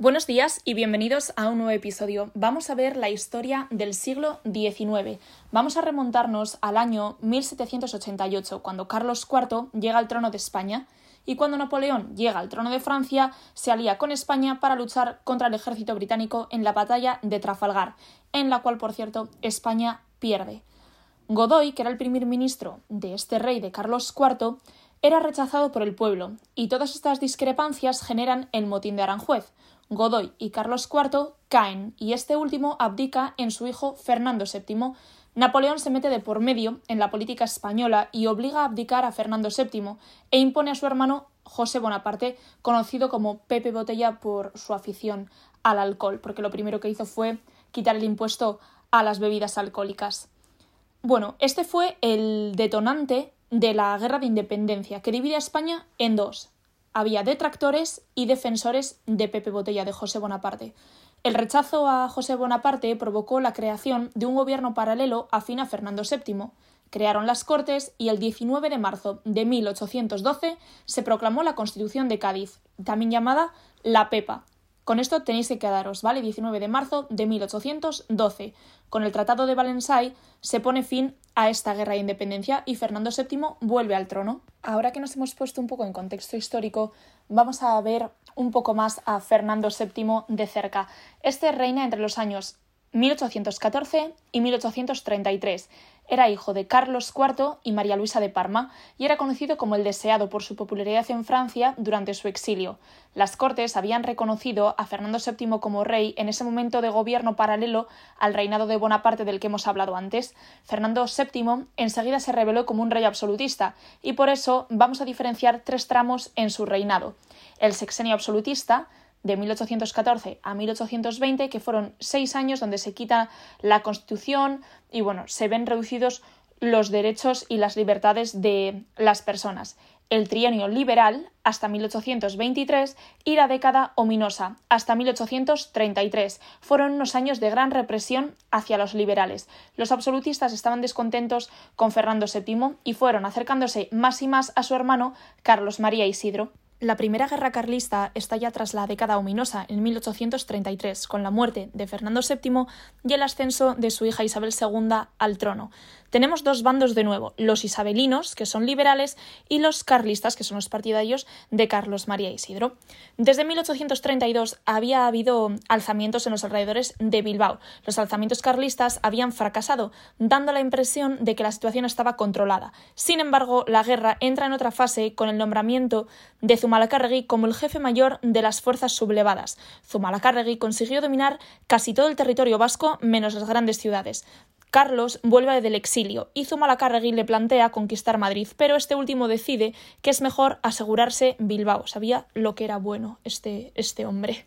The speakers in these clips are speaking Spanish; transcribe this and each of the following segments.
Buenos días y bienvenidos a un nuevo episodio. Vamos a ver la historia del siglo XIX. Vamos a remontarnos al año 1788, cuando Carlos IV llega al trono de España y cuando Napoleón llega al trono de Francia, se alía con España para luchar contra el ejército británico en la batalla de Trafalgar, en la cual, por cierto, España pierde. Godoy, que era el primer ministro de este rey de Carlos IV, era rechazado por el pueblo, y todas estas discrepancias generan el motín de Aranjuez, Godoy y Carlos IV caen y este último abdica en su hijo Fernando VII. Napoleón se mete de por medio en la política española y obliga a abdicar a Fernando VII e impone a su hermano José Bonaparte, conocido como Pepe Botella por su afición al alcohol, porque lo primero que hizo fue quitar el impuesto a las bebidas alcohólicas. Bueno, este fue el detonante de la Guerra de Independencia, que divide a España en dos, había detractores y defensores de Pepe Botella, de José Bonaparte. El rechazo a José Bonaparte provocó la creación de un gobierno paralelo afín a Fernando VII. Crearon las Cortes y el 19 de marzo de 1812 se proclamó la Constitución de Cádiz, también llamada la Pepa, con esto tenéis que quedaros, ¿vale? 19 de marzo de 1812. Con el Tratado de Valensay se pone fin a esta guerra de independencia y Fernando VII vuelve al trono. Ahora que nos hemos puesto un poco en contexto histórico, vamos a ver un poco más a Fernando VII de cerca. Este reina entre los años 1814 y 1833 era hijo de Carlos IV y María Luisa de Parma y era conocido como el deseado por su popularidad en Francia durante su exilio. Las Cortes habían reconocido a Fernando VII como rey en ese momento de gobierno paralelo al reinado de Bonaparte del que hemos hablado antes. Fernando VII enseguida se reveló como un rey absolutista y por eso vamos a diferenciar tres tramos en su reinado. El sexenio absolutista, de 1814 a 1820, que fueron seis años donde se quita la Constitución y bueno, se ven reducidos los derechos y las libertades de las personas. El trienio liberal hasta 1823 y la década ominosa hasta 1833 fueron unos años de gran represión hacia los liberales. Los absolutistas estaban descontentos con Fernando VII y fueron acercándose más y más a su hermano Carlos María Isidro. La primera guerra carlista estalla tras la década ominosa, en 1833, con la muerte de Fernando VII y el ascenso de su hija Isabel II al trono. Tenemos dos bandos de nuevo, los isabelinos, que son liberales, y los carlistas, que son los partidarios de Carlos María Isidro. Desde 1832 había habido alzamientos en los alrededores de Bilbao. Los alzamientos carlistas habían fracasado, dando la impresión de que la situación estaba controlada. Sin embargo, la guerra entra en otra fase con el nombramiento de Zumalacárregui como el jefe mayor de las fuerzas sublevadas. Zumalacárregui consiguió dominar casi todo el territorio vasco menos las grandes ciudades. Carlos vuelve del exilio y Zumalacárregui le plantea conquistar Madrid, pero este último decide que es mejor asegurarse Bilbao. Sabía lo que era bueno este, este hombre.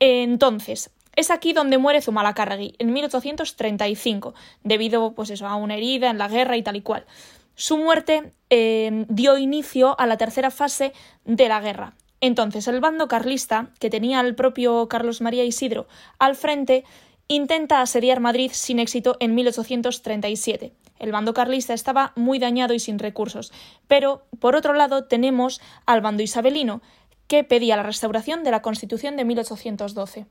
Entonces, es aquí donde muere Zumalacárregui, en 1835, debido pues eso, a una herida en la guerra y tal y cual. Su muerte eh, dio inicio a la tercera fase de la guerra. Entonces, el bando carlista, que tenía al propio Carlos María Isidro al frente, intenta asediar Madrid sin éxito en 1837. El bando carlista estaba muy dañado y sin recursos. Pero, por otro lado, tenemos al bando isabelino, que pedía la restauración de la Constitución de 1812.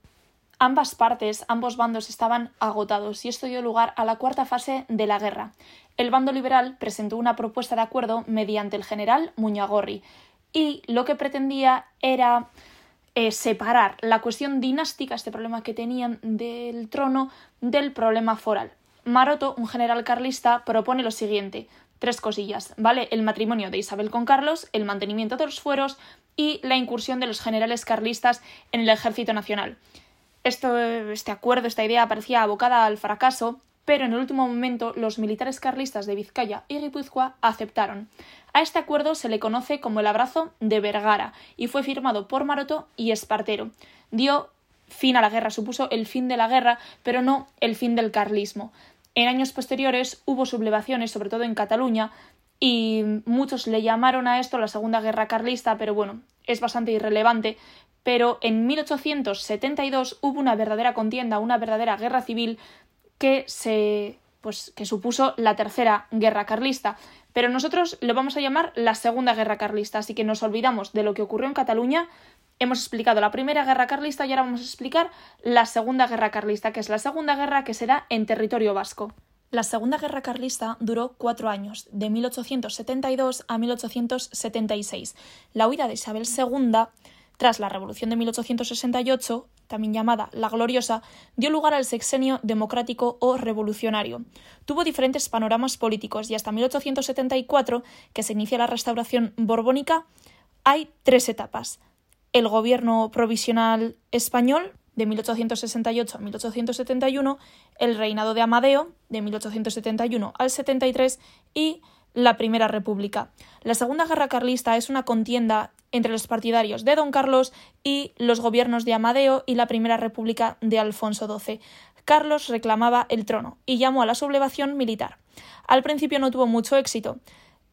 Ambas partes, ambos bandos estaban agotados y esto dio lugar a la cuarta fase de la guerra. El bando liberal presentó una propuesta de acuerdo mediante el general Muñagorri y lo que pretendía era eh, separar la cuestión dinástica, este problema que tenían del trono, del problema foral. Maroto, un general carlista, propone lo siguiente: tres cosillas, ¿vale? El matrimonio de Isabel con Carlos, el mantenimiento de los fueros y la incursión de los generales carlistas en el ejército nacional. Este acuerdo, esta idea parecía abocada al fracaso, pero en el último momento los militares carlistas de Vizcaya y Guipúzcoa aceptaron. A este acuerdo se le conoce como el Abrazo de Vergara y fue firmado por Maroto y Espartero. Dio fin a la guerra, supuso el fin de la guerra, pero no el fin del carlismo. En años posteriores hubo sublevaciones, sobre todo en Cataluña, y muchos le llamaron a esto la Segunda Guerra Carlista, pero bueno, es bastante irrelevante. Pero en 1872 hubo una verdadera contienda, una verdadera guerra civil que se pues que supuso la tercera guerra carlista pero nosotros lo vamos a llamar la Segunda Guerra Carlista, así que nos olvidamos de lo que ocurrió en Cataluña Hemos explicado la primera guerra carlista y ahora vamos a explicar la segunda guerra carlista, que es la segunda guerra que se da en territorio vasco. La Segunda Guerra Carlista duró cuatro años, de 1872 a 1876. La huida de Isabel II, tras la Revolución de 1868, también llamada la Gloriosa, dio lugar al sexenio democrático o revolucionario. Tuvo diferentes panoramas políticos y hasta 1874, que se inicia la restauración borbónica, hay tres etapas. El gobierno provisional español, de 1868 a 1871, el reinado de Amadeo, de 1871 al 73, y la Primera República. La Segunda Guerra Carlista es una contienda entre los partidarios de Don Carlos y los gobiernos de Amadeo y la Primera República de Alfonso XII. Carlos reclamaba el trono y llamó a la sublevación militar. Al principio no tuvo mucho éxito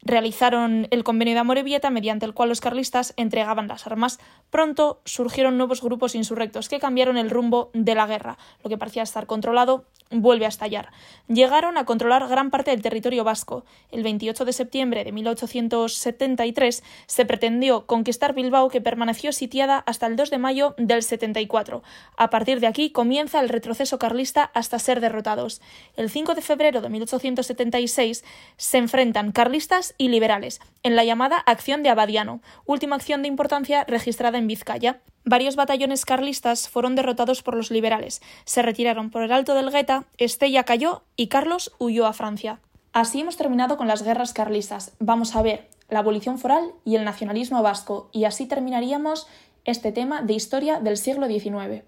realizaron el convenio de Amorebieta mediante el cual los carlistas entregaban las armas. Pronto surgieron nuevos grupos insurrectos que cambiaron el rumbo de la guerra. Lo que parecía estar controlado vuelve a estallar. Llegaron a controlar gran parte del territorio vasco. El 28 de septiembre de 1873 se pretendió conquistar Bilbao que permaneció sitiada hasta el 2 de mayo del 74. A partir de aquí comienza el retroceso carlista hasta ser derrotados. El 5 de febrero de 1876 se enfrentan carlistas y liberales, en la llamada Acción de Abadiano, última acción de importancia registrada en Vizcaya. Varios batallones carlistas fueron derrotados por los liberales, se retiraron por el Alto del Gueta, Estella cayó y Carlos huyó a Francia. Así hemos terminado con las guerras carlistas. Vamos a ver la abolición foral y el nacionalismo vasco, y así terminaríamos este tema de historia del siglo XIX.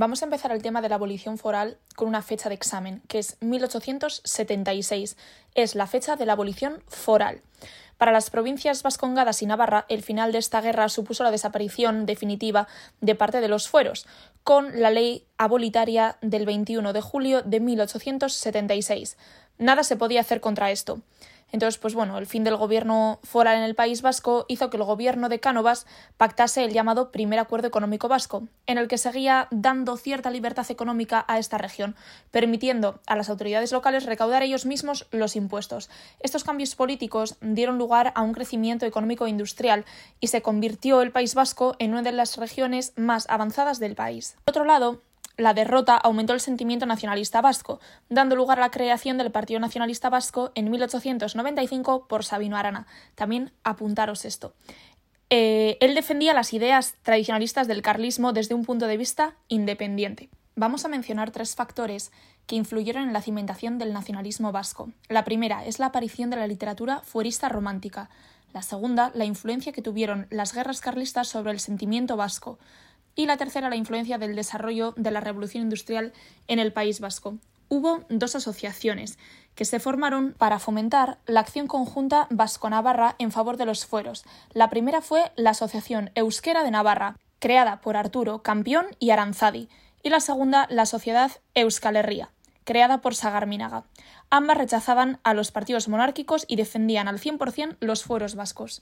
Vamos a empezar el tema de la abolición foral con una fecha de examen, que es 1876. Es la fecha de la abolición foral. Para las provincias vascongadas y Navarra, el final de esta guerra supuso la desaparición definitiva de parte de los fueros, con la ley abolitaria del 21 de julio de 1876. Nada se podía hacer contra esto. Entonces, pues bueno, el fin del gobierno foral en el País Vasco hizo que el gobierno de Cánovas pactase el llamado Primer Acuerdo Económico Vasco, en el que seguía dando cierta libertad económica a esta región, permitiendo a las autoridades locales recaudar ellos mismos los impuestos. Estos cambios políticos dieron lugar a un crecimiento económico e industrial y se convirtió el País Vasco en una de las regiones más avanzadas del país. Por otro lado, la derrota aumentó el sentimiento nacionalista vasco, dando lugar a la creación del Partido Nacionalista Vasco en 1895 por Sabino Arana. También apuntaros esto. Eh, él defendía las ideas tradicionalistas del carlismo desde un punto de vista independiente. Vamos a mencionar tres factores que influyeron en la cimentación del nacionalismo vasco. La primera es la aparición de la literatura fuerista romántica. La segunda, la influencia que tuvieron las guerras carlistas sobre el sentimiento vasco y la tercera la influencia del desarrollo de la revolución industrial en el País Vasco. Hubo dos asociaciones que se formaron para fomentar la acción conjunta vasco-navarra en favor de los fueros. La primera fue la Asociación Euskera de Navarra, creada por Arturo Campión y Aranzadi, y la segunda la Sociedad Euskal Herria, creada por Sagarminaga. Ambas rechazaban a los partidos monárquicos y defendían al 100% los fueros vascos.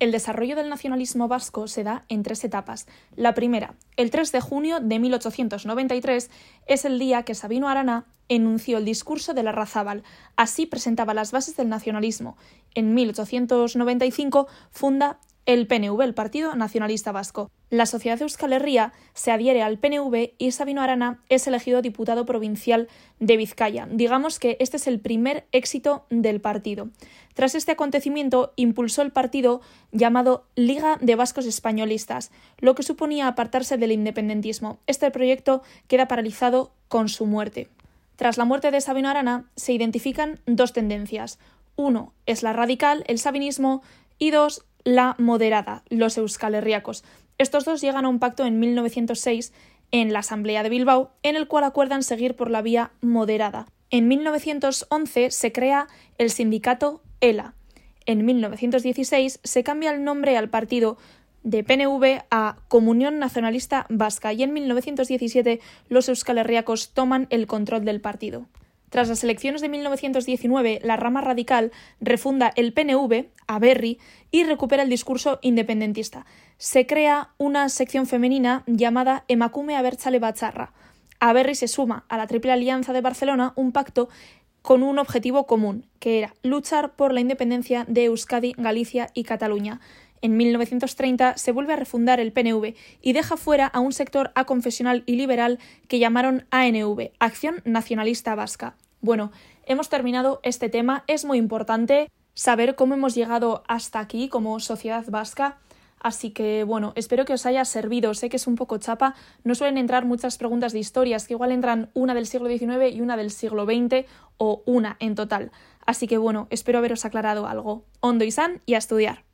El desarrollo del nacionalismo vasco se da en tres etapas. La primera, el 3 de junio de 1893, es el día que Sabino Arana enunció el discurso de la Razábal. Así presentaba las bases del nacionalismo. En 1895 funda el PNV, el Partido Nacionalista Vasco. La sociedad Euskal Herria se adhiere al PNV y Sabino Arana es elegido diputado provincial de Vizcaya. Digamos que este es el primer éxito del partido. Tras este acontecimiento, impulsó el partido llamado Liga de Vascos Españolistas, lo que suponía apartarse del independentismo. Este proyecto queda paralizado con su muerte. Tras la muerte de Sabino Arana, se identifican dos tendencias. Uno es la radical, el sabinismo, y dos, la moderada, los euskalherriacos. Estos dos llegan a un pacto en 1906 en la Asamblea de Bilbao, en el cual acuerdan seguir por la vía moderada. En 1911 se crea el sindicato ELA. En 1916 se cambia el nombre al partido de PNV a Comunión Nacionalista Vasca y en 1917 los euskalherriacos toman el control del partido. Tras las elecciones de 1919, la rama radical refunda el PNV, a Berry, y recupera el discurso independentista. Se crea una sección femenina llamada Emakume Abertzale Batzarra. Berry se suma a la Triple Alianza de Barcelona un pacto con un objetivo común, que era luchar por la independencia de Euskadi, Galicia y Cataluña. En 1930 se vuelve a refundar el PNV y deja fuera a un sector aconfesional y liberal que llamaron ANV, Acción Nacionalista Vasca. Bueno, hemos terminado este tema, es muy importante saber cómo hemos llegado hasta aquí como sociedad vasca. Así que bueno, espero que os haya servido. Sé que es un poco chapa, no suelen entrar muchas preguntas de historias, que igual entran una del siglo XIX y una del siglo XX o una en total. Así que bueno, espero haberos aclarado algo. Hondo y san y a estudiar.